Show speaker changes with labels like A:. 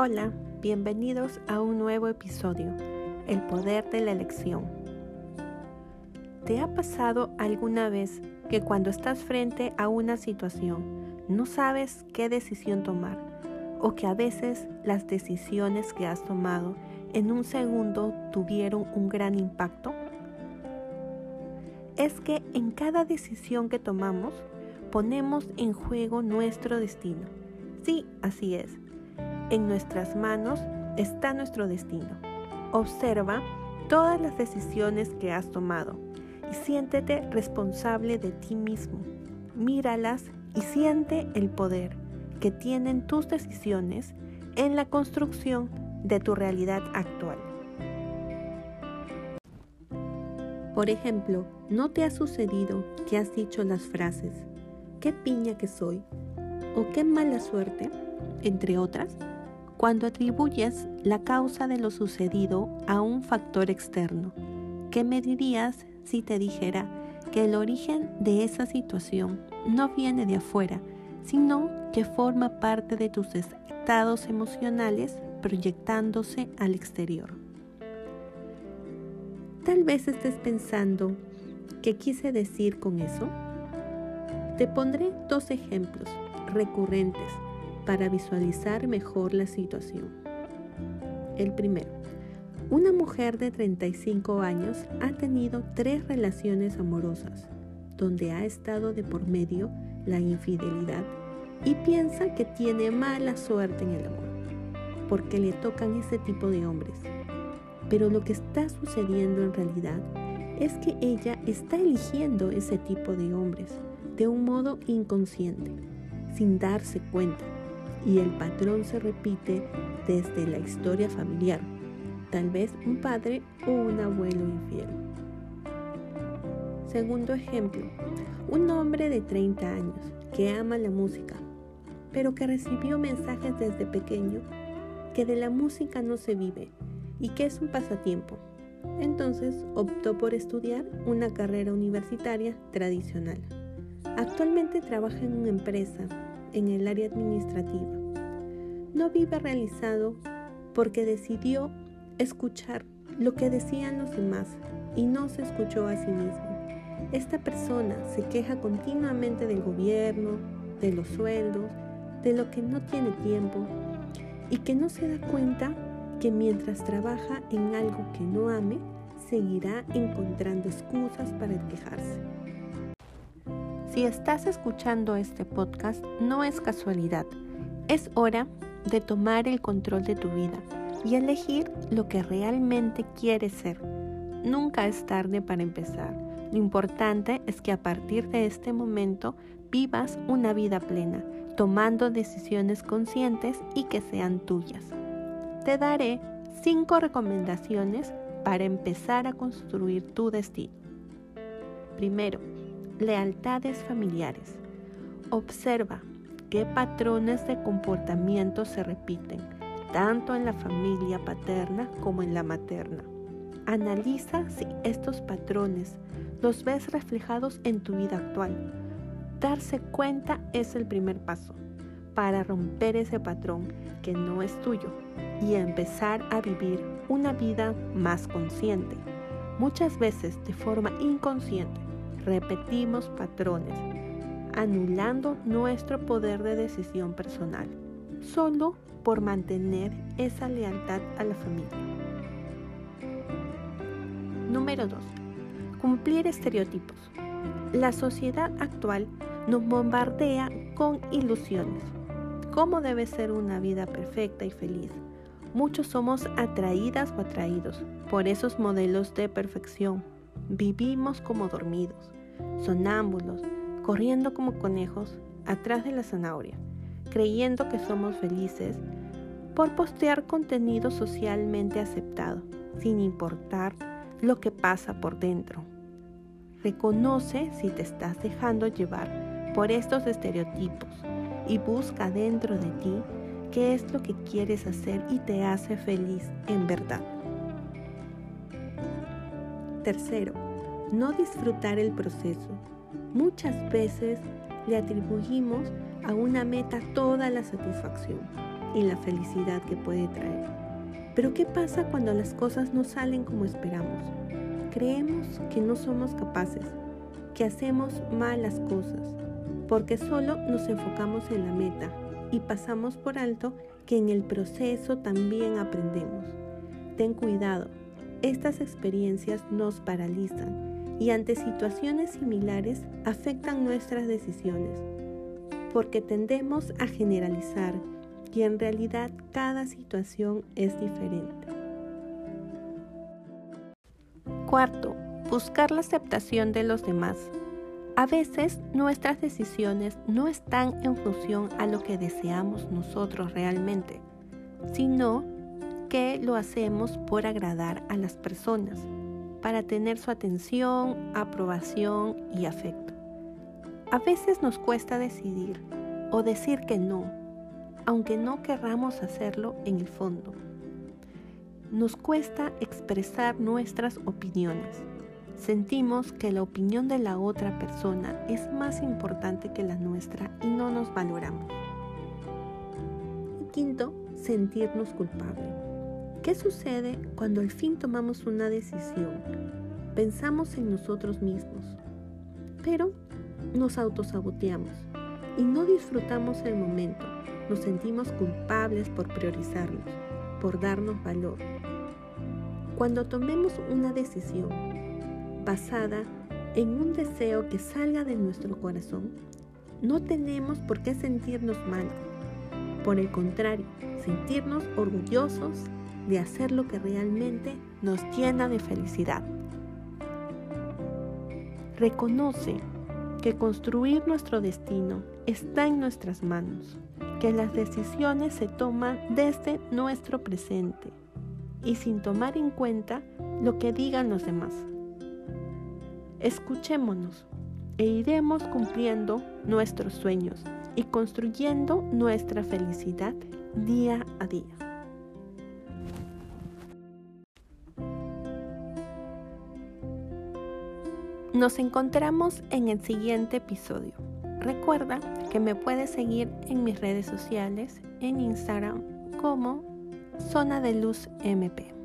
A: Hola, bienvenidos a un nuevo episodio, El poder de la elección. ¿Te ha pasado alguna vez que cuando estás frente a una situación no sabes qué decisión tomar o que a veces las decisiones que has tomado en un segundo tuvieron un gran impacto? Es que en cada decisión que tomamos ponemos en juego nuestro destino. Sí, así es en nuestras manos está nuestro destino. Observa todas las decisiones que has tomado y siéntete responsable de ti mismo. Míralas y siente el poder que tienen tus decisiones en la construcción de tu realidad actual. Por ejemplo, ¿no te ha sucedido que has dicho las frases, qué piña que soy o qué mala suerte, entre otras? cuando atribuyes la causa de lo sucedido a un factor externo. ¿Qué me dirías si te dijera que el origen de esa situación no viene de afuera, sino que forma parte de tus estados emocionales proyectándose al exterior? Tal vez estés pensando, ¿qué quise decir con eso? Te pondré dos ejemplos recurrentes para visualizar mejor la situación. El primero, una mujer de 35 años ha tenido tres relaciones amorosas, donde ha estado de por medio la infidelidad y piensa que tiene mala suerte en el amor, porque le tocan ese tipo de hombres. Pero lo que está sucediendo en realidad es que ella está eligiendo ese tipo de hombres de un modo inconsciente, sin darse cuenta y el patrón se repite desde la historia familiar, tal vez un padre o un abuelo infiel. Segundo ejemplo, un hombre de 30 años que ama la música, pero que recibió mensajes desde pequeño que de la música no se vive y que es un pasatiempo. Entonces optó por estudiar una carrera universitaria tradicional. Actualmente trabaja en una empresa en el área administrativa. No vive realizado porque decidió escuchar lo que decían los demás y no se escuchó a sí mismo. Esta persona se queja continuamente del gobierno, de los sueldos, de lo que no tiene tiempo y que no se da cuenta que mientras trabaja en algo que no ame, seguirá encontrando excusas para quejarse. Si estás escuchando este podcast, no es casualidad. Es hora de tomar el control de tu vida y elegir lo que realmente quieres ser. Nunca es tarde para empezar. Lo importante es que a partir de este momento vivas una vida plena, tomando decisiones conscientes y que sean tuyas. Te daré cinco recomendaciones para empezar a construir tu destino. Primero, lealtades familiares. Observa qué patrones de comportamiento se repiten, tanto en la familia paterna como en la materna. Analiza si estos patrones los ves reflejados en tu vida actual. Darse cuenta es el primer paso para romper ese patrón que no es tuyo y empezar a vivir una vida más consciente. Muchas veces de forma inconsciente repetimos patrones, anulando nuestro poder de decisión personal, solo por mantener esa lealtad a la familia. Número 2. Cumplir estereotipos. La sociedad actual nos bombardea con ilusiones. ¿Cómo debe ser una vida perfecta y feliz? Muchos somos atraídas o atraídos por esos modelos de perfección. Vivimos como dormidos sonámbulos, corriendo como conejos atrás de la zanahoria, creyendo que somos felices por postear contenido socialmente aceptado, sin importar lo que pasa por dentro. Reconoce si te estás dejando llevar por estos estereotipos y busca dentro de ti qué es lo que quieres hacer y te hace feliz en verdad. Tercero, no disfrutar el proceso. Muchas veces le atribuimos a una meta toda la satisfacción, y la felicidad que puede traer. Pero ¿qué pasa cuando las cosas no salen como esperamos? Creemos que no somos capaces, que hacemos mal las cosas, porque solo nos enfocamos en la meta y pasamos por alto que en el proceso también aprendemos. Ten cuidado, estas experiencias nos paralizan y ante situaciones similares afectan nuestras decisiones, porque tendemos a generalizar y en realidad cada situación es diferente. Cuarto, buscar la aceptación de los demás. A veces nuestras decisiones no están en función a lo que deseamos nosotros realmente, sino que lo hacemos por agradar a las personas, para tener su atención, aprobación y afecto. A veces nos cuesta decidir o decir que no, aunque no querramos hacerlo en el fondo. Nos cuesta expresar nuestras opiniones sentimos que la opinión de la otra persona es más importante que la nuestra y no nos valoramos. Y quinto, sentirnos culpables. ¿Qué sucede cuando al fin tomamos una decisión? Pensamos en nosotros mismos, pero nos autosaboteamos y no disfrutamos el momento. Nos sentimos culpables por priorizarnos, por darnos valor. Cuando tomemos una decisión, basada en un deseo que salga de nuestro corazón, no tenemos por qué sentirnos mal. Por el contrario, sentirnos orgullosos de hacer lo que realmente nos llena de felicidad. Reconoce que construir nuestro destino está en nuestras manos, que las decisiones se toman desde nuestro presente y sin tomar en cuenta lo que digan los demás. Escuchémonos e iremos cumpliendo nuestros sueños y construyendo nuestra felicidad día a día. Nos encontramos en el siguiente episodio. Recuerda que me puedes seguir en mis redes sociales, en Instagram como Zona de Luz MP.